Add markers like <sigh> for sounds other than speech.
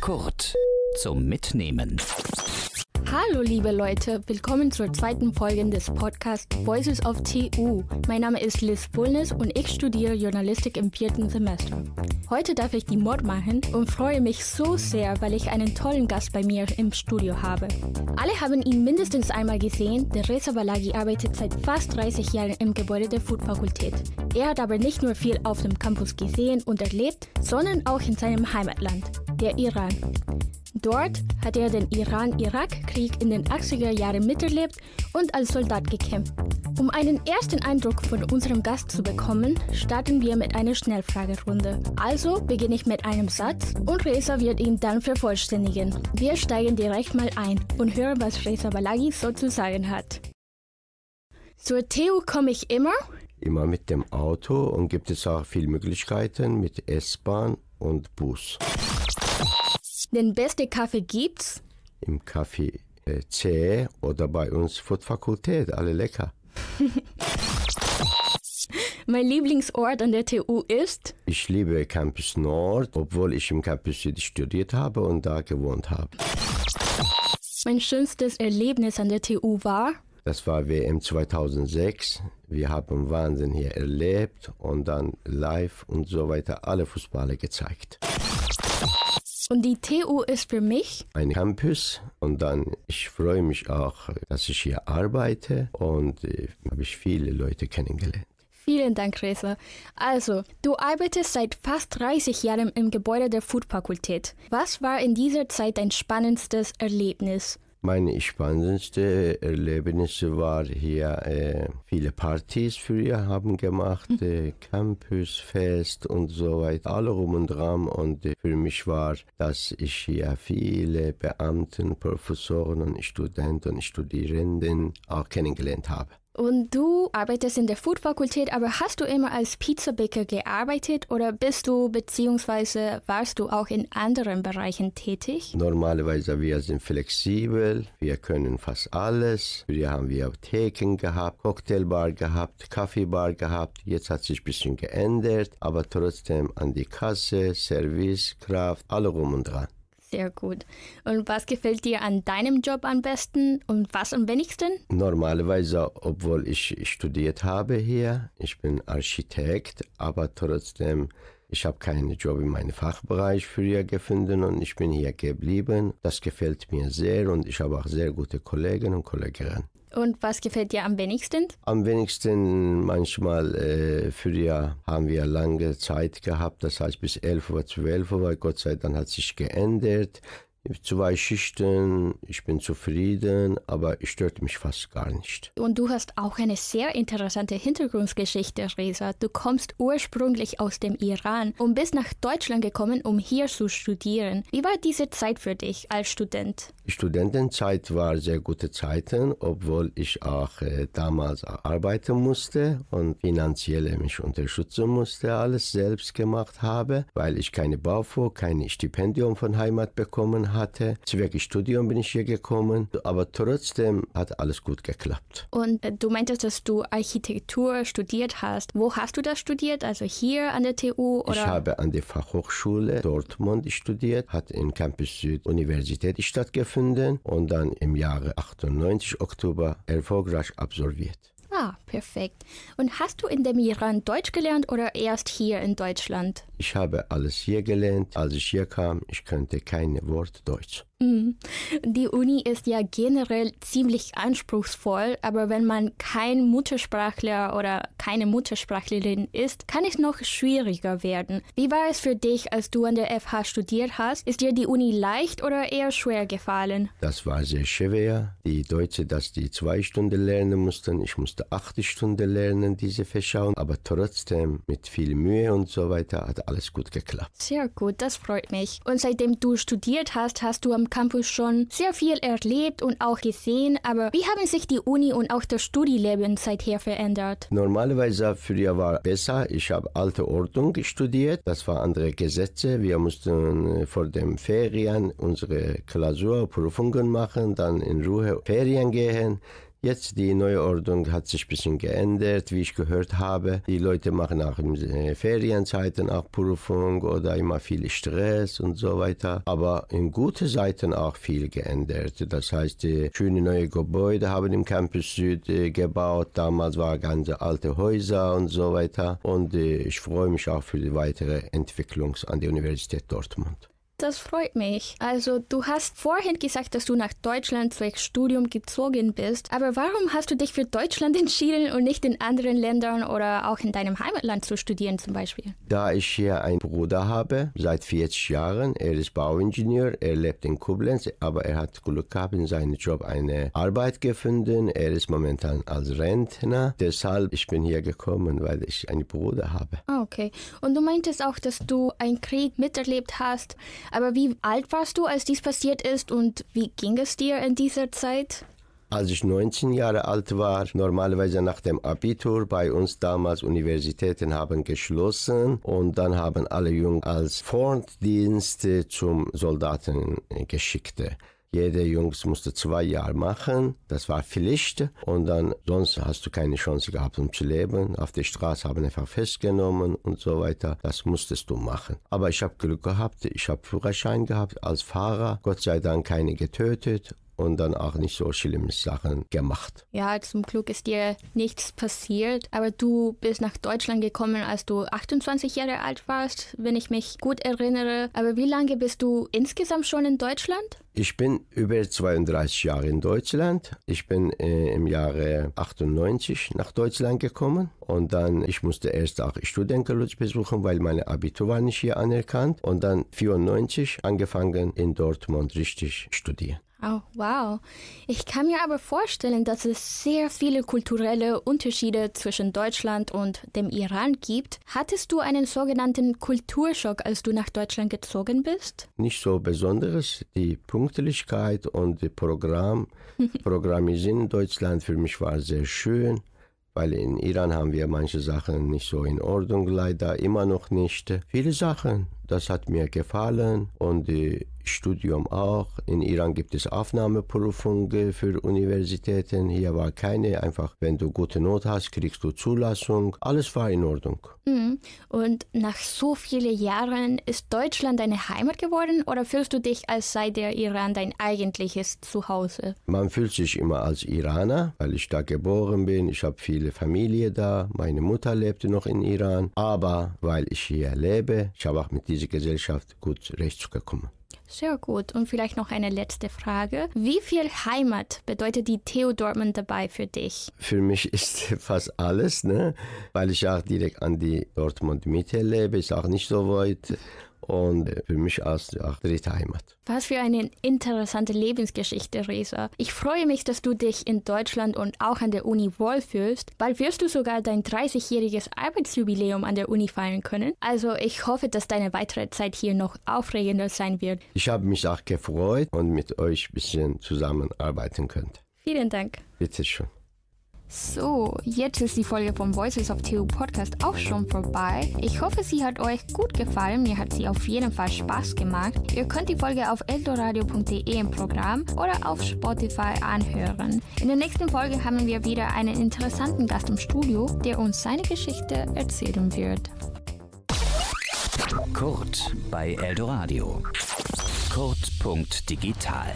Kurt zum Mitnehmen. Hallo liebe Leute, willkommen zur zweiten Folge des Podcasts Voices of TU. Mein Name ist Liz Bullnes und ich studiere Journalistik im vierten Semester. Heute darf ich die Mod machen und freue mich so sehr, weil ich einen tollen Gast bei mir im Studio habe. Alle haben ihn mindestens einmal gesehen, der Reza Balagi arbeitet seit fast 30 Jahren im Gebäude der Food-Fakultät. Er hat aber nicht nur viel auf dem Campus gesehen und erlebt, sondern auch in seinem Heimatland, der Iran. Dort hat er den Iran-Irak-Krieg in den 80er Jahren miterlebt und als Soldat gekämpft. Um einen ersten Eindruck von unserem Gast zu bekommen, starten wir mit einer Schnellfragerunde. Also beginne ich mit einem Satz und Reza wird ihn dann vervollständigen. Wir steigen direkt mal ein und hören, was Reza Balagi so zu sagen hat. Zur TU komme ich immer? Immer mit dem Auto und gibt es auch viele Möglichkeiten mit S-Bahn und Bus. Den beste Kaffee gibt's? Im Café äh, C oder bei uns Food-Fakultät, alle lecker. <laughs> Mein Lieblingsort an der TU ist? Ich liebe Campus Nord, obwohl ich im Campus Süd studiert habe und da gewohnt habe. Mein schönstes Erlebnis an der TU war? Das war WM 2006. Wir haben Wahnsinn hier erlebt und dann live und so weiter alle Fußballer gezeigt. Und die TU ist für mich? Ein Campus und dann, ich freue mich auch, dass ich hier arbeite und äh, habe ich viele Leute kennengelernt. Vielen Dank, Reza. Also, du arbeitest seit fast 30 Jahren im Gebäude der Food-Fakultät. Was war in dieser Zeit dein spannendstes Erlebnis? Meine spannendste Erlebnisse war hier äh, viele Partys früher haben gemacht, äh, Campusfest und so weiter, alle rum und dran und äh, für mich war, dass ich hier viele Beamten, Professoren und Studenten und Studierenden auch kennengelernt habe. Und du arbeitest in der Food-Fakultät, aber hast du immer als Pizzabäcker gearbeitet oder bist du bzw. warst du auch in anderen Bereichen tätig? Normalerweise wir sind flexibel, wir können fast alles. Wir haben wir Theken gehabt, Cocktailbar gehabt, Kaffeebar gehabt. Jetzt hat sich ein bisschen geändert, aber trotzdem an die Kasse, Service, Kraft, alle rum und dran. Sehr gut. Und was gefällt dir an deinem Job am besten und was am wenigsten? Normalerweise, obwohl ich studiert habe hier, ich bin Architekt, aber trotzdem, ich habe keinen Job in meinem Fachbereich früher gefunden und ich bin hier geblieben. Das gefällt mir sehr und ich habe auch sehr gute Kollegen und Kolleginnen. Und was gefällt dir am wenigsten? Am wenigsten manchmal, äh, früher haben wir lange Zeit gehabt, das heißt bis 11 Uhr, 12 Uhr, weil Gott sei Dank hat sich geändert. Zwei Schichten, ich bin zufrieden, aber es stört mich fast gar nicht. Und du hast auch eine sehr interessante Hintergrundgeschichte, Reza. Du kommst ursprünglich aus dem Iran und bist nach Deutschland gekommen, um hier zu studieren. Wie war diese Zeit für dich als Student? Die Studentenzeit war sehr gute Zeiten, obwohl ich auch äh, damals arbeiten musste und finanziell mich unterstützen musste, alles selbst gemacht habe, weil ich keine BAföG, kein Stipendium von Heimat bekommen hatte. Zwecks Studium bin ich hier gekommen, aber trotzdem hat alles gut geklappt. Und äh, du meintest, dass du Architektur studiert hast. Wo hast du das studiert? Also hier an der TU? Oder? Ich habe an der Fachhochschule Dortmund studiert, hat in Campus Süd Universität stattgefunden und dann im Jahre 98 Oktober erfolgreich absolviert. Ah, perfekt. Und hast du in dem Iran Deutsch gelernt oder erst hier in Deutschland? Ich habe alles hier gelernt. Als ich hier kam, ich kannte kein Wort Deutsch. Mhm. Die Uni ist ja generell ziemlich anspruchsvoll, aber wenn man kein Muttersprachler oder keine Muttersprachlerin ist, kann es noch schwieriger werden. Wie war es für dich, als du an der FH studiert hast? Ist dir die Uni leicht oder eher schwer gefallen? Das war sehr schwer. Die Deutsche, dass die zwei Stunden lernen mussten, ich musste acht Stunden lernen, diese Fächer, aber trotzdem mit viel Mühe und so weiter hat alles gut geklappt. Sehr gut, das freut mich. Und seitdem du studiert hast, hast du am Campus schon sehr viel erlebt und auch gesehen, aber wie haben sich die Uni und auch das Studieleben seither verändert? Normalerweise früher war besser. Ich habe alte Ordnung studiert. Das waren andere Gesetze. Wir mussten vor den Ferien unsere Klausurprüfungen machen, dann in Ruhe Ferien gehen. Jetzt die neue Ordnung hat sich ein bisschen geändert, wie ich gehört habe. Die Leute machen auch in äh, Ferienzeiten auch Prüfung oder immer viel Stress und so weiter. Aber in gute Seiten auch viel geändert. Das heißt, die schöne neue Gebäude haben im Campus Süd äh, gebaut. Damals waren ganz alte Häuser und so weiter. Und äh, ich freue mich auch für die weitere Entwicklung an der Universität Dortmund. Das freut mich. Also, du hast vorhin gesagt, dass du nach Deutschland zwecks Studium gezogen bist. Aber warum hast du dich für Deutschland <laughs> entschieden und nicht in anderen Ländern oder auch in deinem Heimatland zu studieren zum Beispiel? Da ich hier einen Bruder habe, seit 40 Jahren, er ist Bauingenieur, er lebt in Koblenz, aber er hat Glück gehabt, in seinem Job eine Arbeit gefunden. Er ist momentan als Rentner. Deshalb ich bin hier gekommen, weil ich einen Bruder habe. Ah, okay. Und du meintest auch, dass du einen Krieg miterlebt hast. Aber wie alt warst du, als dies passiert ist und wie ging es dir in dieser Zeit? Als ich 19 Jahre alt war, normalerweise nach dem Abitur, bei uns damals Universitäten haben geschlossen und dann haben alle Jungen als Frontdienst zum Soldaten geschickt. Jeder Jungs musste zwei Jahre machen, das war Pflicht und dann sonst hast du keine Chance gehabt, um zu leben. Auf der Straße haben einfach festgenommen und so weiter. Das musstest du machen. Aber ich habe Glück gehabt, ich habe Führerschein gehabt als Fahrer, Gott sei Dank keine getötet und dann auch nicht so schlimme Sachen gemacht. Ja, zum Glück ist dir nichts passiert, aber du bist nach Deutschland gekommen, als du 28 Jahre alt warst, wenn ich mich gut erinnere. Aber wie lange bist du insgesamt schon in Deutschland? Ich bin über 32 Jahre in Deutschland. Ich bin äh, im Jahre 98 nach Deutschland gekommen und dann ich musste erst auch Studentenlotz besuchen, weil meine Abitur war nicht hier anerkannt und dann 94 angefangen in Dortmund richtig studieren. Oh, wow. Ich kann mir aber vorstellen, dass es sehr viele kulturelle Unterschiede zwischen Deutschland und dem Iran gibt. Hattest du einen sogenannten Kulturschock, als du nach Deutschland gezogen bist? Nicht so besonderes. Die Pünktlichkeit und das Programm, <laughs> Programmisieren in Deutschland für mich war sehr schön weil in Iran haben wir manche Sachen nicht so in Ordnung, leider immer noch nicht. Viele Sachen, das hat mir gefallen und äh, Studium auch. In Iran gibt es Aufnahmeprüfungen für Universitäten. Hier war keine. Einfach, wenn du gute Not hast, kriegst du Zulassung. Alles war in Ordnung. Mhm. Und nach so vielen Jahren ist Deutschland deine Heimat geworden oder fühlst du dich, als sei der Iran dein eigentliches Zuhause? Man fühlt sich immer als Iraner, weil ich da geboren bin. Ich habe viele Familie da. Meine Mutter lebte noch in Iran. Aber weil ich hier lebe, ich habe auch mit dieser Gesellschaft gut zurechtgekommen. Sehr gut. Und vielleicht noch eine letzte Frage. Wie viel Heimat bedeutet die TU Dortmund dabei für dich? Für mich ist <laughs> fast alles, ne? weil ich auch direkt an die Dortmund Mitte lebe, ist auch nicht so weit und für mich als auch dritte Heimat. Was für eine interessante Lebensgeschichte, Reza. Ich freue mich, dass du dich in Deutschland und auch an der Uni wohlfühlst. Bald wirst du sogar dein 30-jähriges Arbeitsjubiläum an der Uni feiern können. Also ich hoffe, dass deine weitere Zeit hier noch aufregender sein wird. Ich habe mich auch gefreut und mit euch ein bisschen zusammenarbeiten könnt. Vielen Dank. Bitte schön. So, jetzt ist die Folge vom Voices of TU Podcast auch schon vorbei. Ich hoffe, sie hat euch gut gefallen. Mir hat sie auf jeden Fall Spaß gemacht. Ihr könnt die Folge auf eldoradio.de im Programm oder auf Spotify anhören. In der nächsten Folge haben wir wieder einen interessanten Gast im Studio, der uns seine Geschichte erzählen wird. Kurt bei Eldoradio. Kurt.digital.